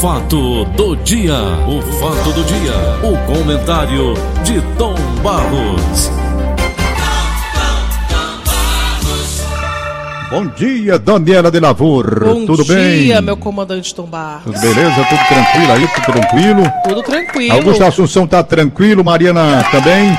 fato do dia, o fato do dia, o comentário de Tom Barros. Bom dia, Daniela de Lavor. Bom Tudo dia, bem? meu comandante Tom Barros. Tudo beleza? Tudo tranquilo aí? Tudo tranquilo? Tudo tranquilo. Augusto Assunção tá tranquilo, Mariana também?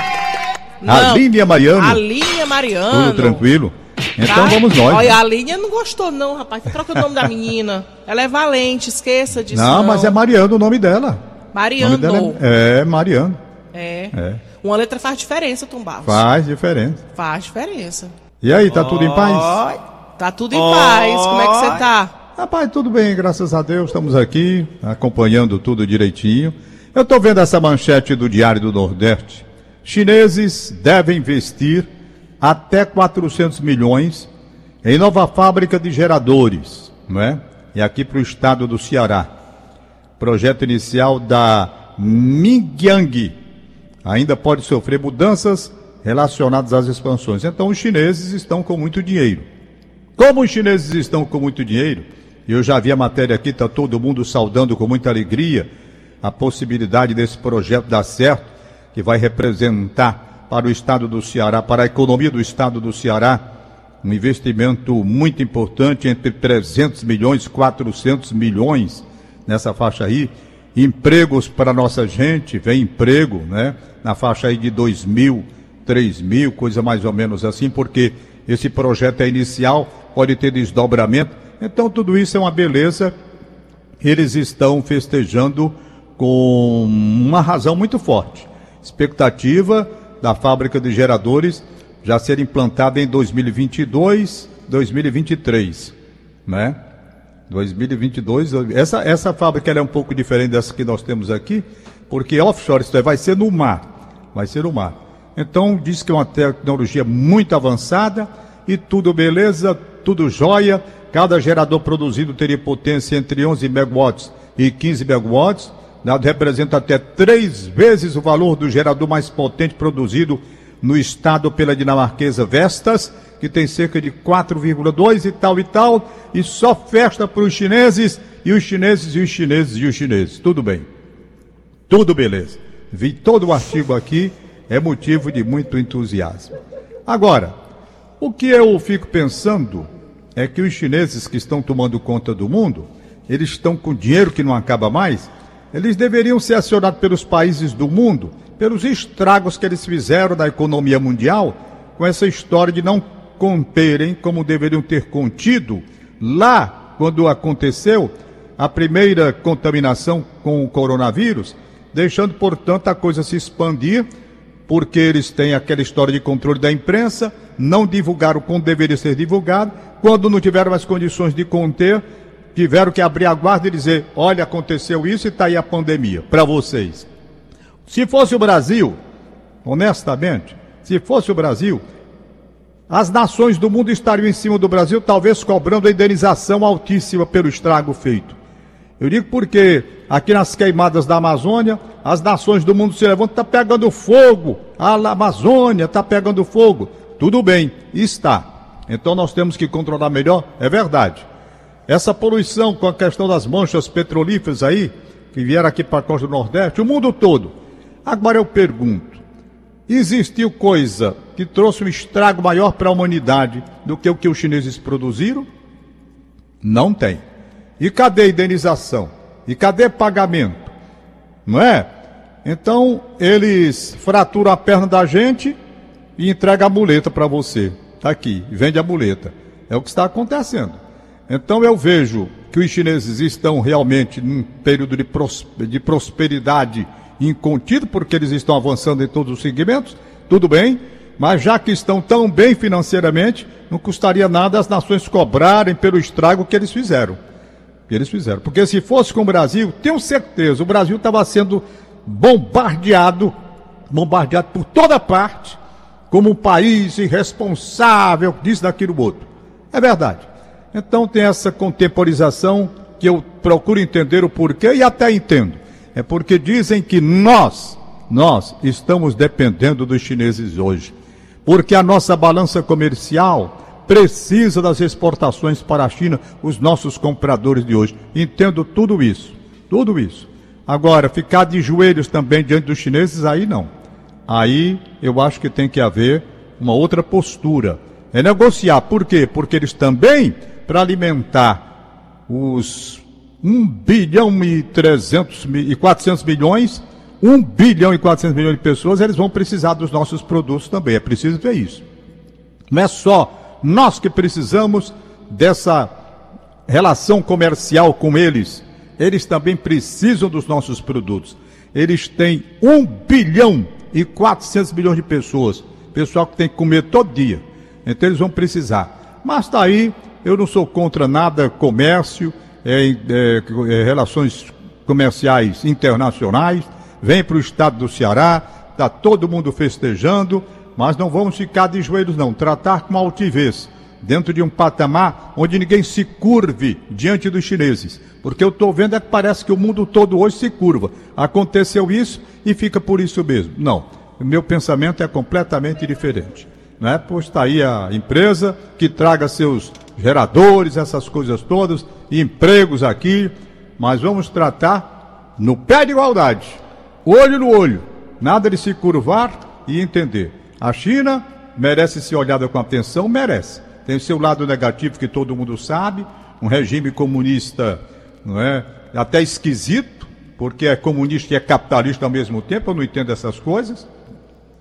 Não, Aline e Mariano? Aline Mariano. Tudo tranquilo? Então Tá? vamos nós. Olha, a Aline não gostou não, rapaz. Troca o nome da menina. Ela é valente, esqueça disso não, não. mas é Mariano o nome dela. O Mariano. nome dela é, é Mariano. É. É. Uma letra faz diferença, Tom Barros. Faz diferença. Faz diferença. E aí, tá tudo em paz? Tá tudo em paz. Como é que você tá? Rapaz, tudo bem, graças a Deus, estamos aqui acompanhando tudo direitinho. Eu estou vendo essa manchete do Diário do Nordeste. Chineses devem investir até 400 milhões em nova fábrica de geradores, não é? E aqui para o estado do Ceará. Projeto inicial da Mingyang ainda pode sofrer mudanças relacionadas às expansões. Então os chineses estão com muito dinheiro. Como os chineses estão com muito dinheiro, eu já vi a matéria aqui, está todo mundo saudando com muita alegria a possibilidade desse projeto dar certo, que vai representar para o estado do Ceará, para a economia do estado do Ceará, um investimento muito importante, entre 300 milhões, 400 milhões nessa faixa aí. Empregos para nossa gente, vem emprego, né? Na faixa aí de 2 mil, 3 mil, coisa mais ou menos assim, porque esse projeto é inicial, pode ter desdobramento. Então tudo isso é uma beleza. Eles estão festejando com uma razão muito forte. Expectativa da fábrica de geradores já ser implantada em 2022, 2023, né? 2022, essa, essa fábrica é um pouco diferente dessa que nós temos aqui, porque offshore, isso é, vai ser no mar, vai ser no mar. Então, diz que é uma tecnologia muito avançada e tudo beleza, tudo jóia. Cada gerador produzido teria potência entre 11 megawatts e 15 megawatts, né, representa até três vezes o valor do gerador mais potente produzido no estado pela dinamarquesa Vestas, que tem cerca de 4,2 e tal e tal, e só festa para os chineses, e os chineses, e os chineses, e os chineses. Tudo bem. Tudo beleza. Vi todo o artigo aqui, é motivo de muito entusiasmo. Agora, o que eu fico pensando é que os chineses que estão tomando conta do mundo, eles estão com dinheiro que não acaba mais, eles deveriam ser acionados pelos países do mundo, pelos estragos que eles fizeram na economia mundial, com essa história de não conterem como deveriam ter contido lá quando aconteceu a primeira contaminação com o coronavírus, deixando, portanto, a coisa se expandir, porque eles têm aquela história de controle da imprensa, não divulgaram como deveria ser divulgado, quando não tiveram as condições de conter, tiveram que abrir a guarda e dizer: olha, aconteceu isso e está aí a pandemia, para vocês. Se fosse o Brasil, honestamente, se fosse o Brasil, as nações do mundo estariam em cima do Brasil, talvez cobrando a indenização altíssima pelo estrago feito. Eu digo porque aqui nas queimadas da Amazônia, as nações do mundo se levantam, está pegando fogo, a Amazônia está pegando fogo. Tudo bem, está. Então nós temos que controlar melhor, é verdade. Essa poluição com a questão das manchas petrolíferas aí, que vieram aqui para a costa do Nordeste, o mundo todo. Agora eu pergunto, existiu coisa que trouxe um estrago maior para a humanidade do que o que os chineses produziram? Não tem. E cadê indenização? E cadê pagamento? Não é? Então, eles fraturam a perna da gente e entregam a muleta para você. Está aqui, vende a muleta. É o que está acontecendo. Então, eu vejo que os chineses estão realmente num período de, pros, de prosperidade incontido, porque eles estão avançando em todos os segmentos. Tudo bem, mas já que estão tão bem financeiramente, não custaria nada as nações cobrarem pelo estrago que eles fizeram. Que eles fizeram. Porque se fosse com o Brasil, tenho certeza, o Brasil estava sendo bombardeado, bombardeado por toda parte, como um país irresponsável, disso, daquilo, outro. É verdade. Então tem essa contemporização que eu procuro entender o porquê e até entendo. É porque dizem que nós, nós estamos dependendo dos chineses hoje. Porque a nossa balança comercial precisa das exportações para a China, os nossos compradores de hoje. Entendo tudo isso. tudo isso. Agora, ficar de joelhos também diante dos chineses, aí não. Aí eu acho que tem que haver uma outra postura. É negociar. Por quê? Porque eles também, para alimentar os 1 bilhão e 300 e 400 milhões, 1 bilhão e 400 milhões de pessoas, eles vão precisar dos nossos produtos também. É preciso ver isso. Não é só nós que precisamos dessa relação comercial com eles. Eles também precisam dos nossos produtos. Eles têm 1 bilhão e 400 milhões de pessoas. Pessoal que tem que comer todo dia. Então eles vão precisar. Mas está aí, eu não sou contra nada comércio, é, é, é, relações comerciais internacionais. Vem para o estado do Ceará, está todo mundo festejando, mas não vamos ficar de joelhos, não. Tratar com altivez, dentro de um patamar onde ninguém se curve diante dos chineses. Porque eu estou vendo é que parece que o mundo todo hoje se curva. Aconteceu isso e fica por isso mesmo. Não. O meu pensamento é completamente diferente. Né? Pois está aí a empresa que traga seus geradores, essas coisas todas, empregos aqui, mas vamos tratar no pé de igualdade, olho no olho, nada de se curvar e entender. A China merece ser olhada com atenção, merece. Tem o seu lado negativo que todo mundo sabe, um regime comunista, não é? Até esquisito, porque é comunista e é capitalista ao mesmo tempo, eu não entendo essas coisas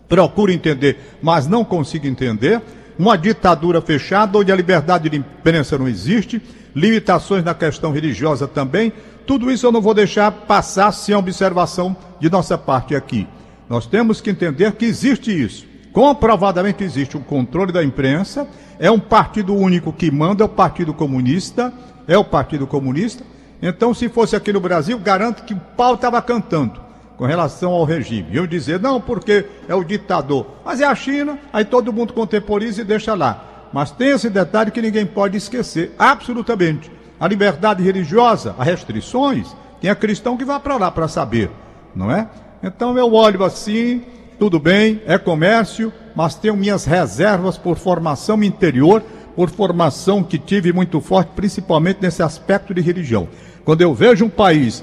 procuro entender, mas não consigo entender. Uma ditadura fechada, onde a liberdade de imprensa não existe, limitações na questão religiosa também. Tudo isso eu não vou deixar passar sem observação de nossa parte aqui. Nós temos que entender que existe isso. Comprovadamente existe um controle da imprensa, é um partido único que manda, é o Partido Comunista, é o Partido Comunista. Então, se fosse aqui no Brasil, garanto que o pau estava cantando com relação ao regime. Eu dizer, não, porque é o ditador. Mas é a China, aí todo mundo contemporiza e deixa lá. Mas tem esse detalhe que ninguém pode esquecer, absolutamente. A liberdade religiosa, as restrições, tem a cristão que vai para lá para saber, não é? Então eu olho assim, tudo bem, é comércio, mas tenho minhas reservas por formação interior, por formação que tive muito forte, principalmente nesse aspecto de religião. Quando eu vejo um país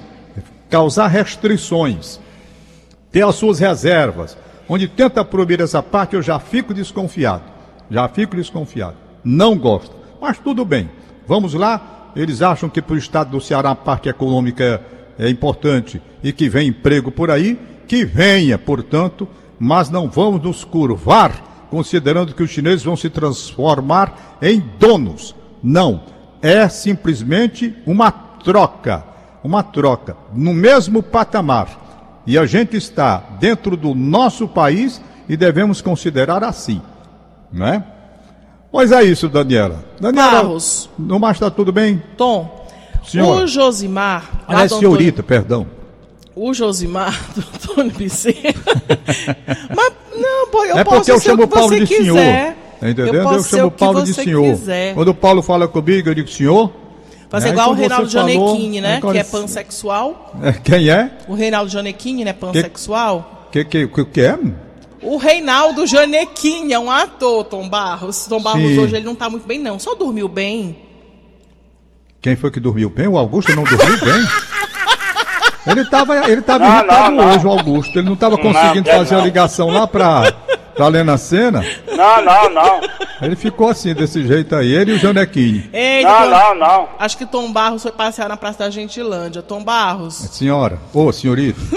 causar restrições, ter as suas reservas, onde tenta proibir essa parte, eu já fico desconfiado. Já fico desconfiado. Não gosto. Mas tudo bem. Vamos lá. Eles acham que para o estado do Ceará a parte econômica é importante e que vem emprego por aí. Que venha, portanto, mas não vamos nos curvar considerando que os chineses vão se transformar em donos. Não. É simplesmente uma troca. Uma troca. No mesmo patamar e a gente está dentro do nosso país e devemos considerar assim, não é? Pois é isso, Daniela. Daniela, Barros. no mais está tudo bem? Tom, Senhora. o Josimar... Ah, é senhorita, perdão. o Josimar do Antônio Bezerra. Mas, não, pô, eu é posso porque eu chamo o o que Paulo você de senhor. quiser. Tá entendendo? Eu, ser chamo o Paulo de senhor. quiser. Quando o Paulo fala comigo, eu digo senhor. Fazer É, igual o então Reinaldo você falou, Janequini, né? agora Que é pansexual. É, quem é? O Reinaldo Janequini, né? Pansexual. Que que, que, que é? O Reinaldo Janequini é um ator, Tom Barros. Tom Barros Sim. hoje ele não tá muito bem, não. Só dormiu bem. Quem foi que dormiu bem? O Augusto não dormiu bem? Ele estava ele tava Não, irritado não, não. hoje, o Augusto. Ele não estava conseguindo não, fazer a ligação lá para pra Lena Cena. Não, não, não. Ele ficou assim, desse jeito aí. Ele e o Janequine. Ei, Não, não, não. Acho que Tom Barros foi passear na Praça da Gentilândia. Tom Barros. Senhora. Ô, senhorita.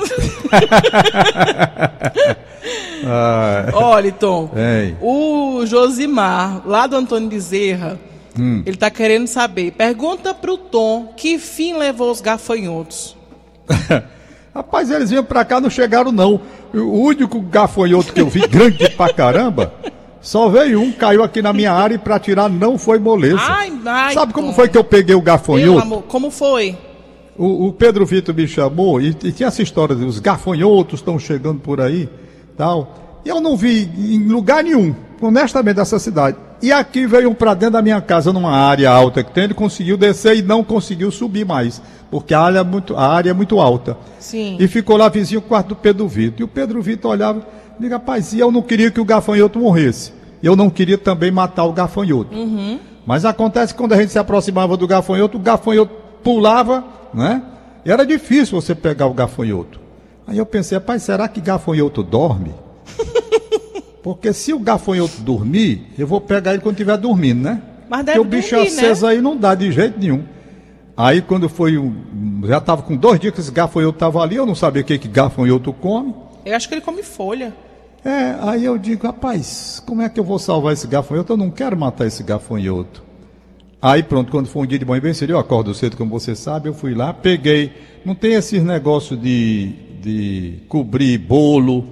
Ah, Olha, Tom. Ei. O Josimar, lá do Antônio Bezerra, Hum. ele tá querendo saber. Pergunta pro Tom que fim levou os gafanhotos. Rapaz, eles vinham pra cá, não chegaram não. O único gafanhoto que eu vi, grande pra caramba, só veio um, caiu aqui na minha área e pra tirar não foi moleza. Ai, ai, Sabe como foi que eu peguei o gafanhoto? amor, como foi? O, o Pedro Vitor me chamou e, e tinha essa história de os gafanhotos estão chegando por aí, tal. E eu não vi em lugar nenhum, honestamente, dessa cidade. E aqui veio um para dentro da minha casa, numa área alta que tem, ele conseguiu descer e não conseguiu subir mais, porque a área é muito, a área é muito alta. Sim. E ficou lá vizinho o quarto do Pedro Vitor. E o Pedro Vitor olhava e dizia, rapaz, e eu não queria que o gafanhoto morresse. Eu não queria também matar o gafanhoto. Mas acontece que quando a gente se aproximava do gafanhoto, o gafanhoto pulava, né? E era difícil você pegar o gafanhoto. Aí eu pensei, rapaz, será que gafanhoto dorme? Porque se o gafanhoto dormir, eu vou pegar ele quando estiver dormindo, né? Mas deve Porque o bicho dormir, aceso né? aí não dá de jeito nenhum. Aí quando foi, um- já estava com dois dias que esse gafanhoto estava ali, eu não sabia o que, que gafanhoto come. Eu acho que ele come folha. É, aí eu digo, rapaz, como é que eu vou salvar esse gafanhoto? Eu não quero matar esse gafanhoto. Aí pronto, quando foi um dia de manhã bem cedo, eu acordo cedo, como você sabe, eu fui lá, peguei. Não tem esses negócios de, de cobrir bolo,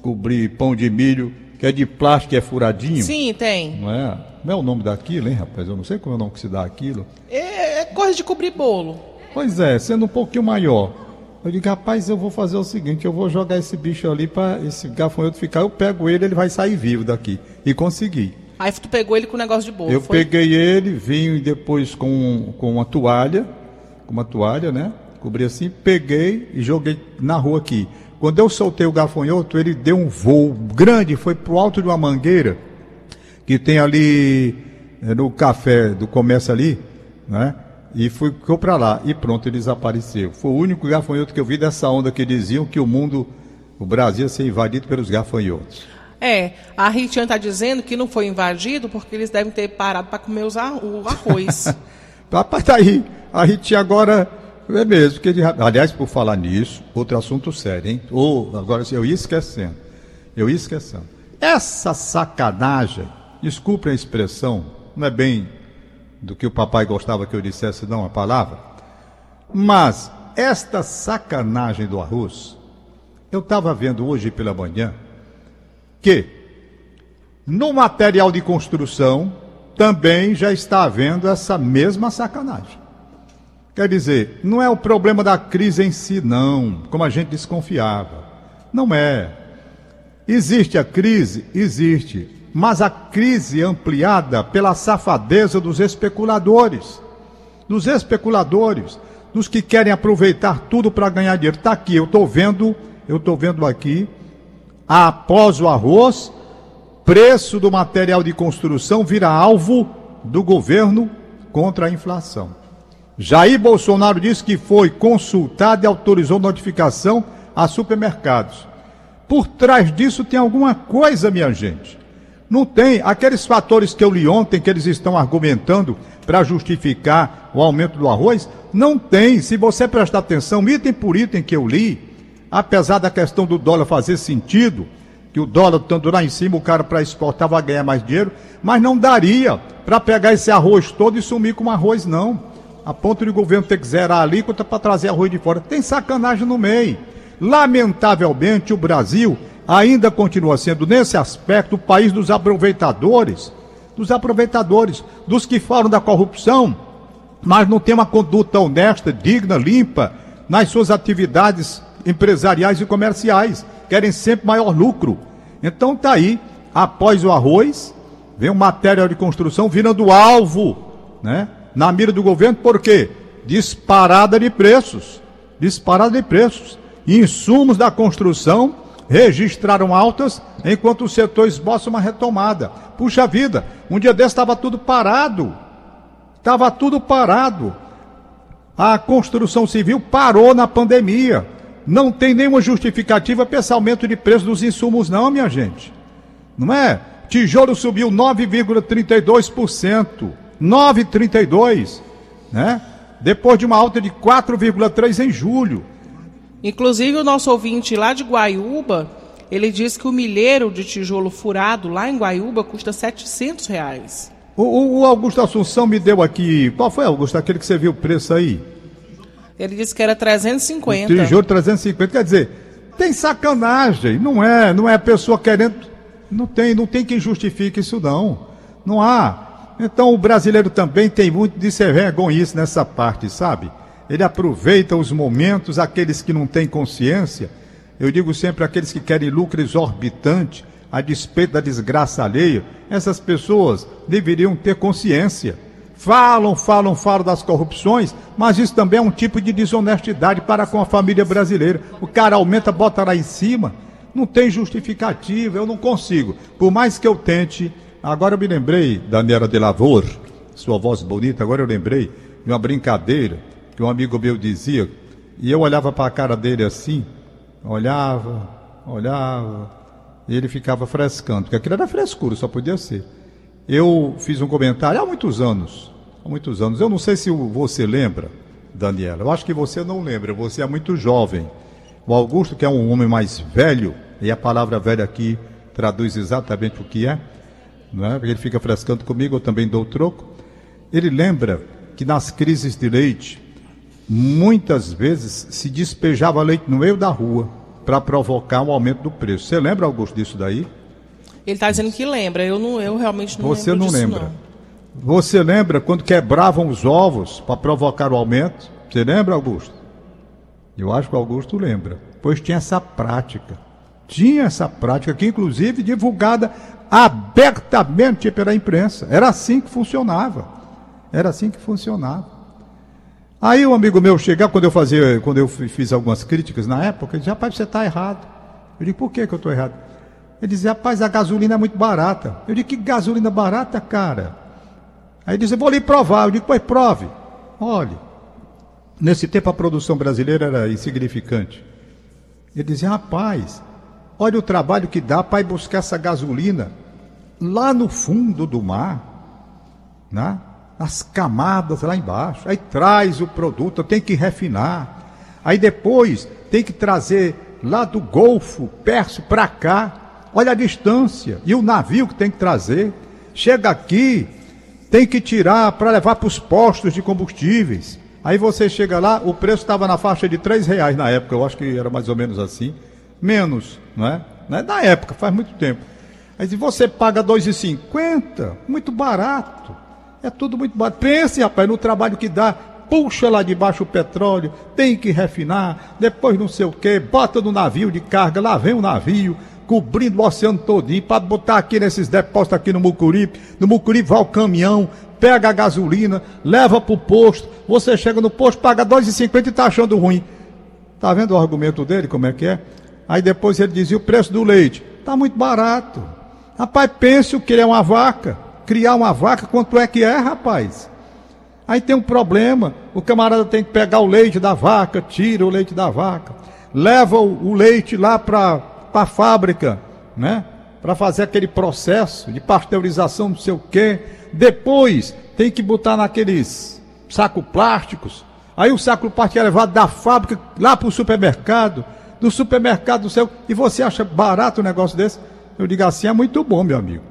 cobrir pão de milho, que é de plástico é furadinho. Sim, tem. Não é? Não é o nome daquilo, hein, rapaz? Eu não sei como é o nome que se dá aquilo. É, é coisa de cobrir bolo. Pois é, sendo um pouquinho maior. Eu digo, rapaz, eu vou fazer o seguinte, eu vou jogar esse bicho ali para esse gafanhoto ficar, eu pego ele, ele vai sair vivo daqui. E consegui. Aí tu pegou ele com o negócio de bolo. eu foi? peguei ele, vim depois com, com uma toalha, com uma toalha, né? Cobri assim, peguei e joguei na rua aqui. Quando eu soltei o gafanhoto, ele deu um voo grande, foi pro alto de uma mangueira que tem ali eh, no café do comércio ali, né? E fui, ficou para lá e pronto, ele desapareceu. Foi o único gafanhoto que eu vi dessa onda que diziam que o mundo, o Brasil ia ser invadido pelos gafanhotos. É, a Ritian tá dizendo que não foi invadido porque eles devem ter parado para comer os ar- o arroz. Rapaz, tá aí. A gente agora. É mesmo. Que aliás, por falar nisso, outro assunto sério, hein? Ou, agora eu ia esquecendo. Eu ia esquecendo. Essa sacanagem, desculpe a expressão, não é bem do que o papai gostava que eu dissesse, não, a palavra. Mas esta sacanagem do arroz, eu estava vendo hoje pela manhã que no material de construção também já está havendo essa mesma sacanagem. Quer dizer, não é o problema da crise em si, não, como a gente desconfiava. Não é. Existe a crise? Existe. Mas a crise ampliada pela safadeza dos especuladores. Dos especuladores. Dos que querem aproveitar tudo para ganhar dinheiro. Está aqui, eu estou vendo, eu estou vendo aqui, após o arroz, preço do material de construção vira alvo do governo contra a inflação. Jair Bolsonaro disse que foi consultado e autorizou notificação a supermercados. Por trás disso tem alguma coisa, minha gente. Não tem aqueles fatores que eu li ontem que eles estão argumentando para justificar o aumento do arroz. Não tem. Se você prestar atenção, item por item que eu li, apesar da questão do dólar fazer sentido, que o dólar estando lá em cima, o cara para exportar vai ganhar mais dinheiro, mas não daria para pegar esse arroz todo e sumir com arroz, não. A ponto de o governo ter que zerar a alíquota para trazer arroz de fora. Tem sacanagem no meio. Lamentavelmente, o Brasil ainda continua sendo, nesse aspecto, o país dos aproveitadores. Dos aproveitadores, dos que falam da corrupção, mas não tem uma conduta honesta, digna, limpa nas suas atividades empresariais e comerciais. Querem sempre maior lucro. Então tá aí, após o arroz, vem o material de construção virando alvo, né? Na mira do governo, por quê? Disparada de preços. Disparada de preços. Insumos da construção registraram altas, enquanto o setor esboça uma retomada. Puxa vida, um dia desse estava tudo parado. Estava tudo parado. A construção civil parou na pandemia. Não tem nenhuma justificativa para esse aumento de preço dos insumos, não, minha gente. Não é? Tijolo subiu 9,32%. 9,32%. Né? Depois de uma alta de 4,3% em julho. Inclusive, o nosso ouvinte lá de Guaiúba, ele disse que o milheiro de tijolo furado lá em Guaiúba custa 700 reais. O, o- o Augusto Assunção me deu aqui. Qual foi, Augusto? Aquele que você viu o preço aí? Ele disse que era 350. Tijolo 350. Quer dizer, tem sacanagem. Não é, não é a pessoa querendo. Não tem, não tem quem justifique isso, não. Não há. Então o brasileiro também tem muito de ser vergonhice nessa parte, sabe? Ele aproveita os momentos, aqueles que não têm consciência. Eu digo sempre aqueles que querem lucro exorbitante, a despeito da desgraça alheia. Essas pessoas deveriam ter consciência. Falam, falam, falam das corrupções, mas isso também é um tipo de desonestidade para com a família brasileira. O cara aumenta, bota lá em cima. Não tem justificativa, eu não consigo. Por mais que eu tente. Agora eu me lembrei, Daniela de Lavor, sua voz bonita, agora eu lembrei de uma brincadeira que um amigo meu dizia, E eu olhava para a cara dele assim, olhava, olhava, e ele ficava frescando, porque aquilo era frescura, só podia ser. Eu fiz um comentário há muitos anos, há muitos anos. Eu não sei se você lembra, Daniela, eu acho que você não lembra, você é muito jovem. O Augusto, que é um homem mais velho, e a palavra velho aqui traduz exatamente o que é, não é? Ele fica frescando comigo, eu também dou troco. Ele lembra que nas crises de leite, muitas vezes se despejava leite no meio da rua para provocar um aumento do preço. Você lembra, Augusto, disso daí? Ele está dizendo que lembra, eu, não, eu realmente não Você lembro não disso, lembra? não. Você lembra quando quebravam os ovos para provocar o aumento? Você lembra, Augusto? Eu acho que o Augusto lembra, pois tinha essa prática. Tinha essa prática que, inclusive, divulgada abertamente pela imprensa. Era assim que funcionava. Era assim que funcionava. Aí um amigo meu chegava, quando eu fazia, quando eu fiz algumas críticas na época, ele dizia, rapaz, você está errado. Eu digo, por que, que eu estou errado? Ele dizia, rapaz, a gasolina é muito barata. Eu digo, que gasolina barata, cara? Aí ele dizia, vou lhe provar. Eu digo, pois prove. Olhe. Nesse tempo a produção brasileira era insignificante. Ele dizia, rapaz, olha o trabalho que dá para ir buscar essa gasolina lá no fundo do mar, né? nas camadas lá embaixo. Aí traz o produto, tem que refinar. Aí depois tem que trazer lá do Golfo Perso para cá. Olha a distância. E o navio que tem que trazer. Chega aqui, tem que tirar para levar para os postos de combustíveis. Aí você chega lá, o preço estava na faixa de três reais na época, eu acho que era mais ou menos assim. Menos, não é? Não é da época, faz muito tempo. Aí se você paga 2,50, muito barato. É tudo muito barato. Pense, rapaz, no trabalho que dá. Puxa lá de baixo o petróleo, tem que refinar, depois não sei o que, bota no navio de carga, lá vem o navio, cobrindo o oceano todinho, para botar aqui nesses depósitos aqui no Mucuripe. No Mucuripe vai o caminhão, pega a gasolina, leva para o posto, você chega no posto, paga 2,50 e está achando ruim. Tá vendo o argumento dele, como é que é? Aí depois ele dizia o preço do leite. Está muito barato. Rapaz, pense o que é uma vaca. Criar uma vaca, quanto é que é, rapaz? Aí tem um problema. O camarada tem que pegar o leite da vaca, tira o leite da vaca, leva o, o leite lá para a fábrica, né? Para fazer aquele processo de pasteurização, não sei o quê. Depois tem que botar naqueles sacos plásticos. Aí o saco plástico é levado da fábrica lá para o supermercado, do supermercado do céu. E você acha barato um negócio desse? Eu digo assim, é muito bom, meu amigo.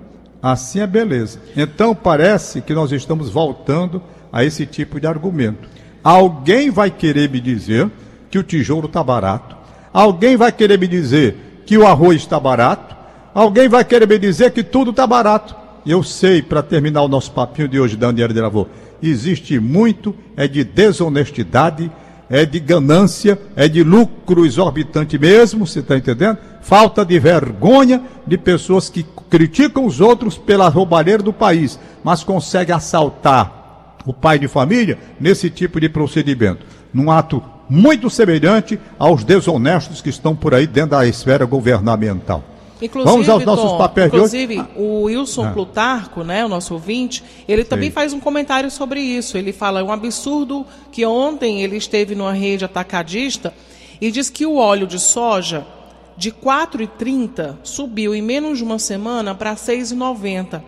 Assim é beleza. Então parece que nós estamos voltando a esse tipo de argumento. Alguém vai querer me dizer que o tijolo está barato. Alguém vai querer me dizer que o arroz está barato. Alguém vai querer me dizer que tudo está barato. Eu sei, para terminar o nosso papinho de hoje, Daniel de Lavô, existe muito, é de desonestidade, é de ganância, é de lucro exorbitante mesmo, você está entendendo? Falta de vergonha de pessoas que criticam os outros pela roubalheira do país, mas conseguem assaltar o pai de família nesse tipo de procedimento, num ato muito semelhante aos desonestos que estão por aí dentro da esfera governamental. Inclusive, Vamos aos nossos Tom, papéis de hoje. inclusive, o Wilson Ah. Plutarco, né, o nosso ouvinte, ele também faz um comentário sobre isso. Ele fala, é um absurdo que ontem ele esteve numa rede atacadista e diz que o óleo de soja de 4,30 subiu em menos de uma semana para 6,90.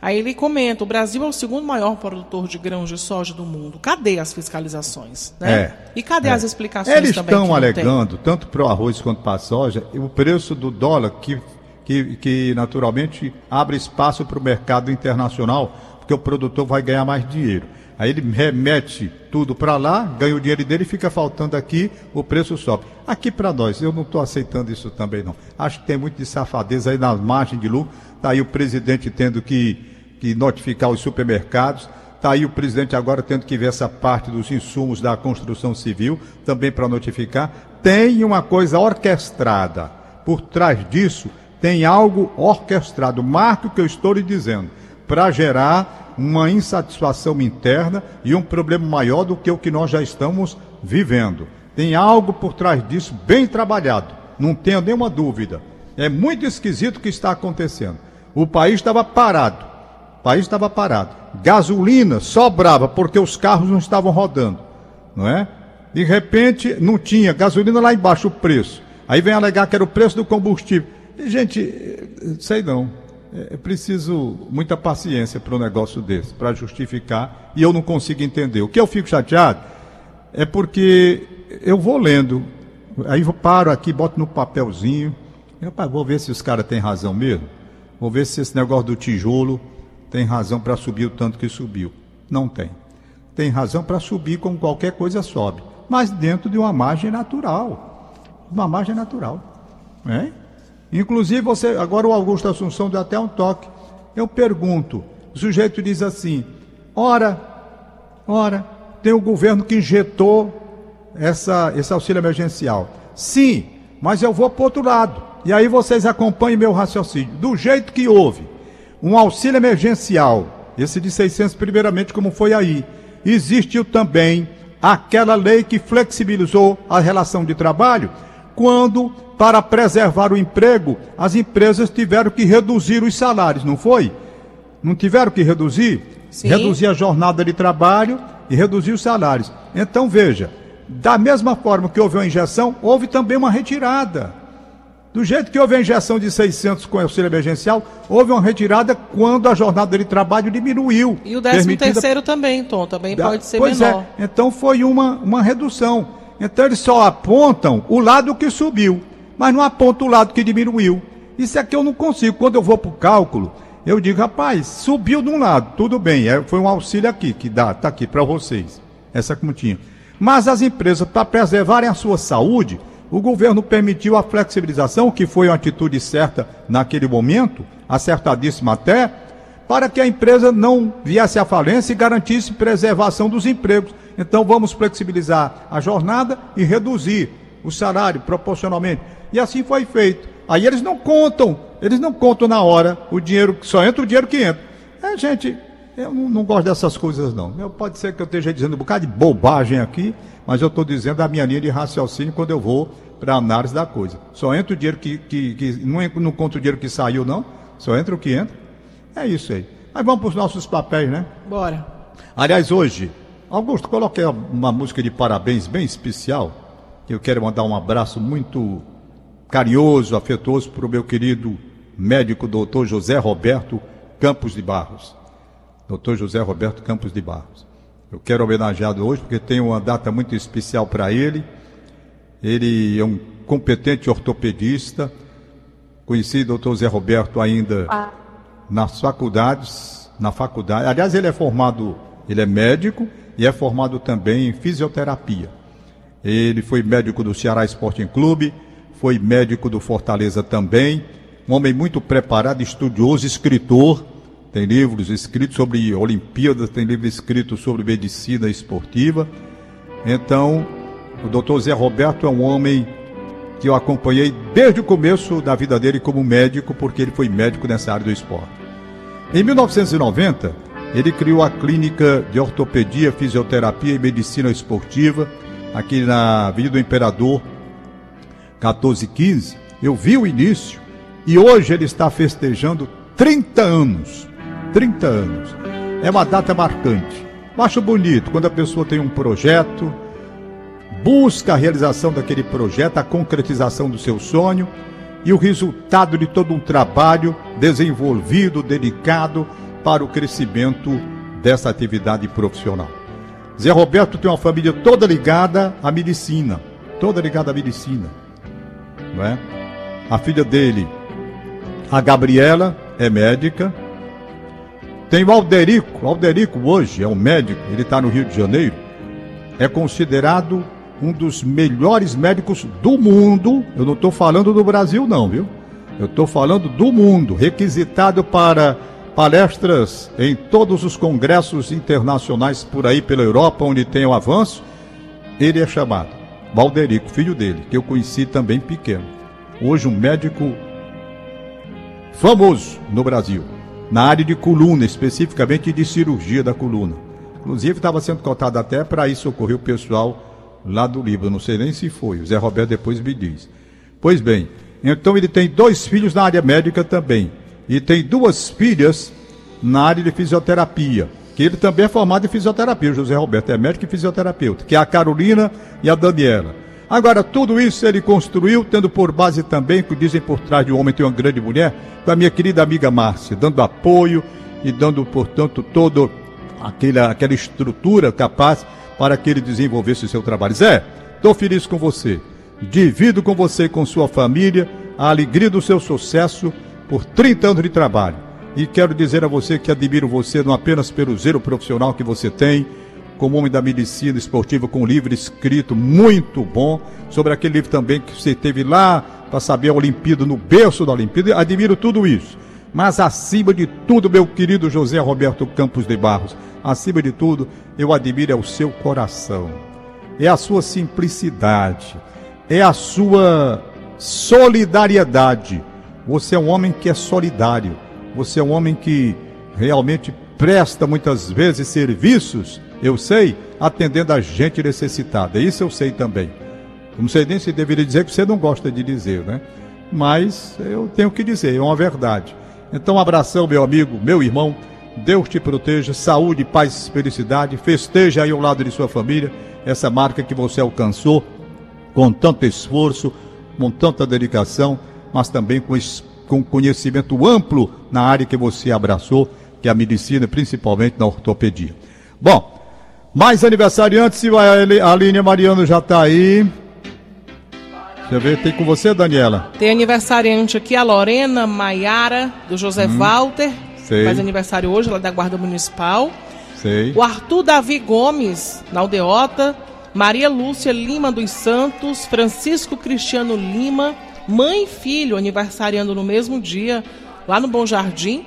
Aí ele comenta, o Brasil é o segundo maior produtor de grãos de soja do mundo. Cadê as fiscalizações? Né? É, E cadê é. as explicações Eles também? que estão tem? alegando, tanto para o arroz quanto para a soja, o preço do dólar, que, que, que naturalmente abre espaço para o mercado internacional, porque o produtor vai ganhar mais dinheiro. Aí ele remete tudo para lá, ganha o dinheiro dele e fica faltando aqui, o preço sobe. Aqui para nós, eu não estou aceitando isso também não. Acho que tem muito de safadeza aí nas margens de lucro. Está aí o presidente tendo que, que notificar os supermercados. Está aí o presidente agora tendo que ver essa parte dos insumos da construção civil, também para notificar. Tem uma coisa orquestrada. Por trás disso, tem algo orquestrado. Marque o que eu estou lhe dizendo. Para gerar uma insatisfação interna e um problema maior do que o que nós já estamos vivendo. Tem algo por trás disso bem trabalhado. Não tenho nenhuma dúvida. É muito esquisito o que está acontecendo. O país estava parado. O país estava parado. Gasolina sobrava porque os carros não estavam rodando, não é? De repente, não tinha gasolina lá embaixo o preço. Aí vem alegar que era o preço do combustível. Gente, sei não. É, é preciso muita paciência para um negócio desse, para justificar, e eu não consigo entender. O que eu fico chateado é porque eu vou lendo, aí eu paro aqui, boto no papelzinho, eu, vou ver se os caras têm razão mesmo. Vou ver se esse negócio do tijolo tem razão para subir o tanto que subiu. Não tem. Tem razão para subir como qualquer coisa sobe, mas dentro de uma margem natural. Uma margem natural. Né? Inclusive, você, agora o Augusto Assunção deu até um toque. Eu pergunto, o sujeito diz assim: ora, ora, tem o governo que injetou essa, esse auxílio emergencial. Sim, mas eu vou para outro lado. E aí vocês acompanhem meu raciocínio. Do jeito que houve um auxílio emergencial, esse de 600 primeiramente, como foi aí, existiu também aquela lei que flexibilizou a relação de trabalho, quando, para preservar o emprego, as empresas tiveram que reduzir os salários, não foi? Não tiveram que reduzir? Sim. Reduzir a jornada de trabalho e reduzir os salários. Então veja, da mesma forma que houve uma injeção, houve também uma retirada. Do jeito que houve a injeção de 600 com auxílio emergencial, houve uma retirada quando a jornada de trabalho diminuiu. E o 13 permitida... terceiro também, Tom, também pode ser pois menor. É. Então foi uma, uma redução. Então eles só apontam o lado que subiu, mas não apontam o lado que diminuiu. Isso é que eu não consigo. Quando eu vou para o cálculo, eu digo, rapaz, subiu de um lado, tudo bem, é, foi um auxílio aqui que dá, está aqui para vocês, essa continha. Mas as empresas, para preservarem a sua saúde, o governo permitiu a flexibilização, que foi uma atitude certa naquele momento, acertadíssima até, para que a empresa não viesse à falência e garantisse preservação dos empregos. Então vamos flexibilizar a jornada e reduzir o salário proporcionalmente. E assim foi feito. Aí eles não contam, eles não contam na hora o dinheiro, só entra o dinheiro que entra. É, gente, eu não, não, gosto dessas coisas, não. Eu, pode ser que eu esteja dizendo um bocado de bobagem aqui, mas eu estou dizendo a minha linha de raciocínio quando eu vou para a análise da coisa. Só entra o dinheiro que. que, que não, não conta o dinheiro que saiu, não. Só entra o que entra. É isso aí. Mas vamos para os nossos papéis, né? Bora. Aliás, hoje, Augusto, coloquei uma música de parabéns bem especial. Eu quero mandar um abraço muito carinhoso, afetuoso para o meu querido médico doutor José Roberto Campos de Barros. Dr. José Roberto Campos de Barros. Eu quero homenageá-lo hoje porque tem uma data muito especial para ele. Ele é um competente ortopedista. Conheci o Dr. Zé Roberto ainda ah. nas faculdades, na faculdade. Aliás, ele é formado, ele é médico e é formado também em fisioterapia. Ele foi médico do Ceará Sporting Clube, foi médico do Fortaleza também, um homem muito preparado, estudioso, escritor tem livros escritos sobre Olimpíadas, tem livros escritos sobre medicina esportiva. Então, o doutor Zé Roberto é um homem que eu acompanhei desde o começo da vida dele como médico, porque ele foi médico nessa área do esporte. Em 1990, ele criou a clínica de ortopedia, fisioterapia e medicina esportiva, aqui na Avenida do Imperador 1415. Eu vi o início e hoje ele está festejando 30 anos 30 anos. É uma data marcante. Eu acho bonito quando a pessoa tem um projeto, busca a realização daquele projeto, a concretização do seu sonho e o resultado de todo um trabalho desenvolvido, dedicado para o crescimento dessa atividade profissional. Zé Roberto tem uma família toda ligada à medicina, toda ligada à medicina, não é? A filha dele, a Gabriela, é médica, tem o Alderico. O Alderico hoje é um médico, ele está no Rio de Janeiro. É considerado um dos melhores médicos do mundo. Eu não estou falando do Brasil, não, viu? Eu estou falando do mundo, requisitado para palestras em todos os congressos internacionais por aí pela Europa, onde tem o avanço. Ele é chamado Valderico, filho dele, que eu conheci também pequeno. Hoje um médico famoso no Brasil na área de coluna, especificamente de cirurgia da coluna. Inclusive estava sendo cotado até para isso socorrer o pessoal lá do Líbano, não sei nem se foi, o Zé Roberto depois me diz. Pois bem, então ele tem dois filhos na área médica também, e tem duas filhas na área de fisioterapia. que ele também é formado em fisioterapia, o José Roberto é médico e fisioterapeuta, que é a Carolina e a Daniela. Agora, tudo isso ele construiu, tendo por base também, que dizem por trás de um homem tem uma grande mulher, com a minha querida amiga Márcia, dando apoio e dando, portanto, toda aquela, aquela estrutura capaz para que ele desenvolvesse o seu trabalho. Zé, estou feliz com você. Divido com você e com sua família a alegria do seu sucesso por 30 anos de trabalho. E quero dizer a você que admiro você não apenas pelo zelo profissional que você tem, como homem da medicina esportiva, com um livro escrito muito bom, sobre aquele livro também que você teve lá para saber a Olimpíada, no berço da Olimpíada. Admiro tudo isso. Mas acima de tudo, meu querido José Roberto Campos de Barros, acima de tudo, eu admiro é o seu coração, é a sua simplicidade, é a sua solidariedade. Você é um homem que é solidário, você é um homem que realmente presta muitas vezes serviços, eu sei, atendendo a gente necessitada. Isso eu sei também. Não sei nem se deveria dizer que você não gosta de dizer, né? Mas eu tenho que dizer, é uma verdade. Então, um abração, meu amigo, meu irmão. Deus te proteja, saúde, paz, felicidade. Festeja aí ao lado de sua família essa marca que você alcançou com tanto esforço, com tanta dedicação, mas também com, com conhecimento amplo na área que você abraçou, que é a medicina, principalmente na ortopedia. Bom, mais aniversariantes, a Aline Mariano já está aí. Deixa eu ver, tem com você, Daniela? Tem aniversariante aqui, a Lorena Maiara, do José hum. Walter. Sei. Faz aniversário hoje, ela é da Guarda Municipal. Sei. O Arthur Davi Gomes, na Aldeota. Maria Lúcia Lima dos Santos. Francisco Cristiano Lima. Mãe e filho, aniversariando no mesmo dia, lá no Bom Jardim.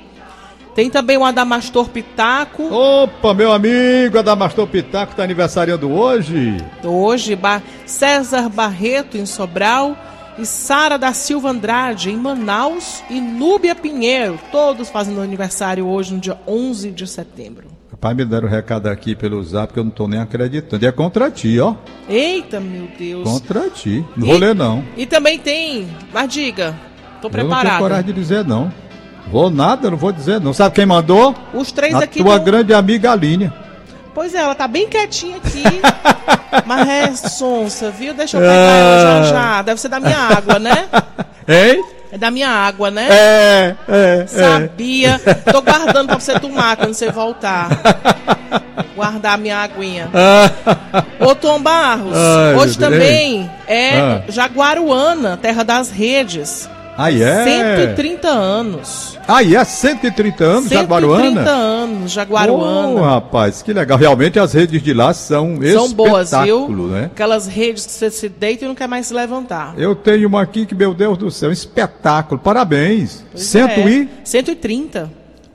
Tem também o Adamastor Pitaco. Opa, meu amigo Adamastor Pitaco está aniversariando hoje. Hoje, ba César Barreto em Sobral e Sara da Silva Andrade, em Manaus, e Núbia Pinheiro, todos fazendo aniversário hoje, no dia 11 de setembro. Rapaz, me deram o um recado aqui pelo zap que eu não estou nem acreditando. E é contra ti, ó. Eita, meu Deus. Contra ti. Não vou ler, não. E também tem, mas diga, tô preparado. Não tenho coragem de dizer, não. Vou nada, não vou dizer, não. Sabe quem mandou? Os três A aqui. Tua do... grande amiga Aline. Pois é, ela tá bem quietinha aqui. mas é sonsa, viu? Deixa eu pegar ela já já. Deve ser da minha água, né? Hein? É da minha água, né? É, é. é. Sabia. É. Tô guardando pra você tomar quando você voltar. Guardar a minha aguinha. Ô Tom Barros, Ai, hoje também é ah. Jaguaruana, terra das redes. Ah, é? 130 anos. Ah, é? 130 anos, 130 Jaguaruana? 130 anos, Jaguaruana. Oh, rapaz, que legal. Realmente as redes de lá são São boas, viu? Né? Aquelas redes que você se deita e não quer mais se levantar. Eu tenho uma aqui que, meu Deus do céu, espetáculo. Parabéns. Pois Cento é. e... 130.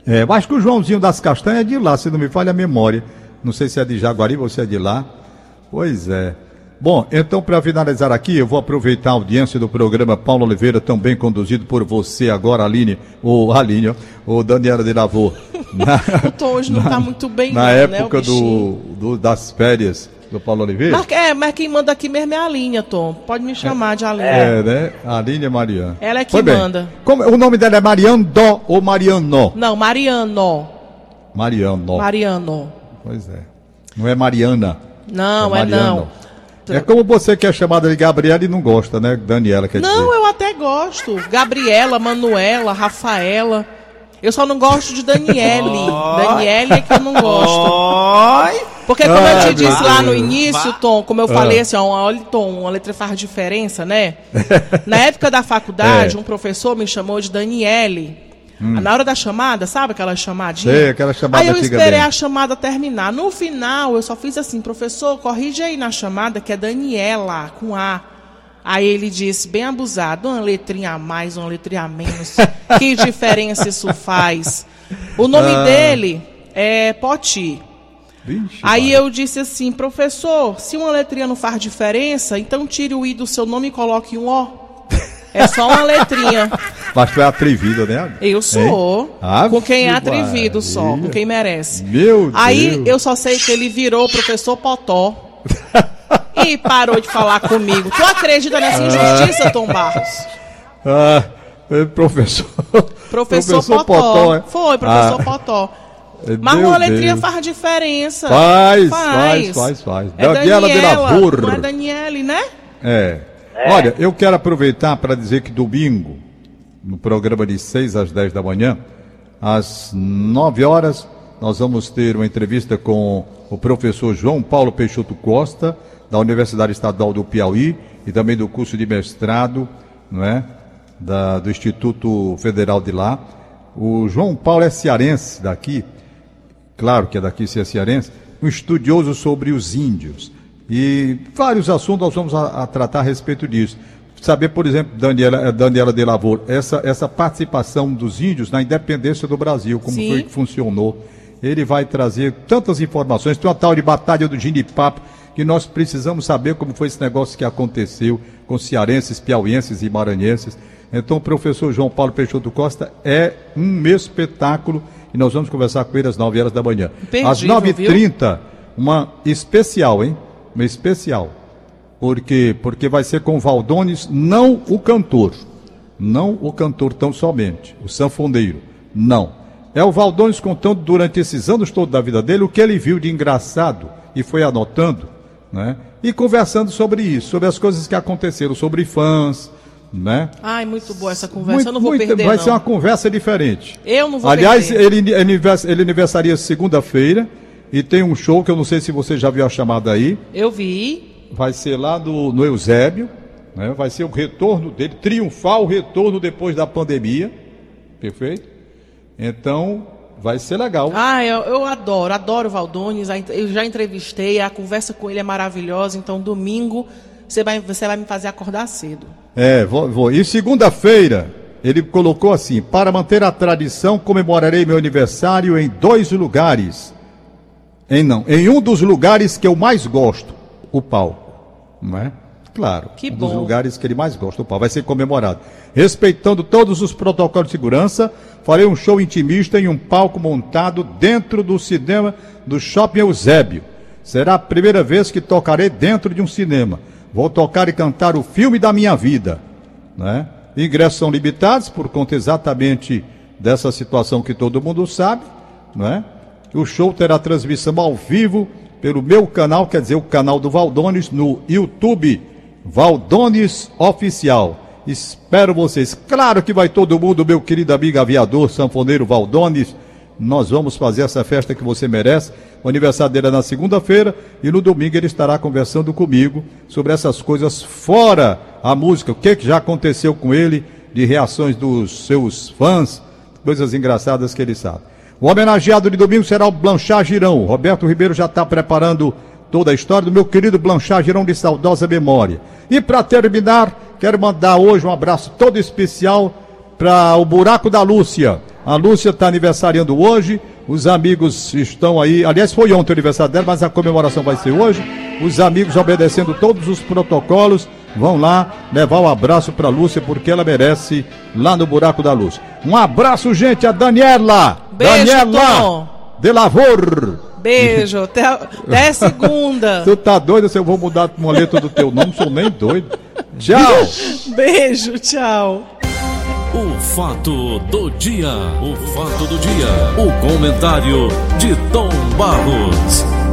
É, acho que o Joãozinho das Castanhas é de lá, se não me falha a memória. Não sei se é de Jaguari ou se é de lá. Pois é. Bom, então para finalizar aqui, eu vou aproveitar a audiência do programa Paulo Oliveira, também conduzido por você agora, Aline, ou Aline, ou Daniela de Lavô. Na, o Tom hoje não está muito bem, Na não, né, época né, do, do, das férias do Paulo Oliveira. Mas, é, mas quem manda aqui mesmo é a Aline, Tom. Pode me chamar é, de Aline. É, né? Aline Mariana. Ela é que manda. Como, o nome dela é Mariano ou Mariano? Não, Mariano. Mariano. Mariano. Pois é. Não é Mariana. Não, é, é não. É como você que é chamada de Gabriela e não gosta, né? Daniela quer Não, dizer. eu até gosto. Gabriela, Manuela, Rafaela. Eu só não gosto de Daniele. Daniele é que eu não gosto. Porque como ah, eu te disse lá no início, Tom, como eu ah. falei assim, olha, Tom, uma letra faz diferença, né? Na época da faculdade, é. um professor me chamou de Daniele. Hum. Na hora da chamada, sabe aquela chamadinha? Sei, aquela chamada Aí eu esperei a chamada terminar. No final, eu só fiz assim, professor, corrige aí na chamada que é Daniela, com A. Aí ele disse, bem abusado, uma letrinha a mais, uma letrinha a menos. que diferença isso faz? O nome ah. dele é Poti. Vixe, Aí eu disse assim, professor, se uma letrinha não faz diferença, então tire o I do seu nome e coloque um O. É só uma letrinha. Mas tu é atrevido, né? Eu sou. Ah, com quem é atrevido só, com quem merece. Meu Aí Deus. eu só sei que ele virou professor Potó. e parou de falar comigo. Tu acredita nessa injustiça, Tom Barros? Ah, professor. Professor, professor Potó. Potó é? Foi, professor ah. Potó. Mas a letrinha faz diferença. Faz, faz, faz, faz. É Daniela, Daniela de Lavur. Não é Daniele, né? É. é. Olha, eu quero aproveitar para dizer que domingo, no programa de 6 às 10 da manhã, às 9 horas, nós vamos ter uma entrevista com o professor João Paulo Peixoto Costa, da Universidade Estadual do Piauí e também do curso de mestrado, não é? Da, do Instituto Federal de lá. O João Paulo é cearense daqui, claro que é daqui, se é cearense, um estudioso sobre os índios. E vários assuntos nós vamos a, a tratar a respeito disso. Saber, por exemplo, Daniela, Daniela de Lavor, essa, essa participação dos índios na independência do Brasil, como Sim. foi que funcionou. Ele vai trazer tantas informações. Tem uma tal de Batalha do Ginipapo, que nós precisamos saber como foi esse negócio que aconteceu com cearenses, piauienses e maranhenses. Então, o professor João Paulo Peixoto Costa é um espetáculo e nós vamos conversar com ele às 9 horas da manhã. Às 9h30, uma especial, hein? Uma especial. Porque, porque vai ser com Valdones, não o cantor. Não o cantor tão somente, o sanfoneiro. Não. É o Valdones contando durante esses anos todos da vida dele o que ele viu de engraçado e foi anotando né? E conversando sobre isso, sobre as coisas que aconteceram, sobre fãs, né? Ai, muito boa essa conversa, muito, eu não vou muito, perder Vai não. ser uma conversa diferente. Eu não vou Aliás, perder. ele, ele aniversaria segunda-feira e tem um show que eu não sei se você já viu a chamada aí. Eu vi. Vai ser lá no, no Eusébio, né? Vai ser o retorno dele, triunfar o retorno depois da pandemia. Perfeito? Então, Vai ser legal. Ah, eu, eu adoro, adoro o Valdones. Eu já entrevistei, a conversa com ele é maravilhosa. Então, domingo, você vai, você vai me fazer acordar cedo. É, vou. vou. E segunda-feira, ele colocou assim: para manter a tradição, comemorarei meu aniversário em dois lugares. Em não, em um dos lugares que eu mais gosto, o palco. Não é? Claro. Que um bom. dos lugares que ele mais gosta, o palco. Vai ser comemorado. Respeitando todos os protocolos de segurança, farei um show intimista em um palco montado dentro do cinema do Shopping Eusébio. Será a primeira vez que tocarei dentro de um cinema. Vou tocar e cantar o filme da minha vida. Né? Ingressos são limitados por conta exatamente dessa situação que todo mundo sabe. Né? O show terá transmissão ao vivo pelo meu canal, quer dizer, o canal do Valdones, no YouTube, Valdones Oficial. Espero vocês. Claro que vai todo mundo, meu querido amigo aviador, sanfoneiro Valdones. Nós vamos fazer essa festa que você merece. O aniversário dele é na segunda-feira e no domingo ele estará conversando comigo sobre essas coisas fora a música. O que, que já aconteceu com ele, de reações dos seus fãs, coisas engraçadas que ele sabe. O homenageado de domingo será o Blanchard Girão. Roberto Ribeiro já está preparando toda a história do meu querido Blanchard Girão de saudosa memória. E para terminar, Quero mandar hoje um abraço todo especial para o Buraco da Lúcia. A Lúcia está aniversariando hoje. Os amigos estão aí. Aliás, foi ontem o aniversário dela, mas a comemoração vai ser hoje. Os amigos, obedecendo todos os protocolos, vão lá levar um abraço para Lúcia, porque ela merece lá no Buraco da Lúcia. Um abraço, gente, a Daniela. Beijo, Daniela Tom. de Lavor. Beijo, até, até segunda. tu tá doido se eu vou mudar a letra do teu nome? Sou nem doido. Tchau. Beijo, tchau. O fato do dia. O fato do dia. O comentário de Tom Barros.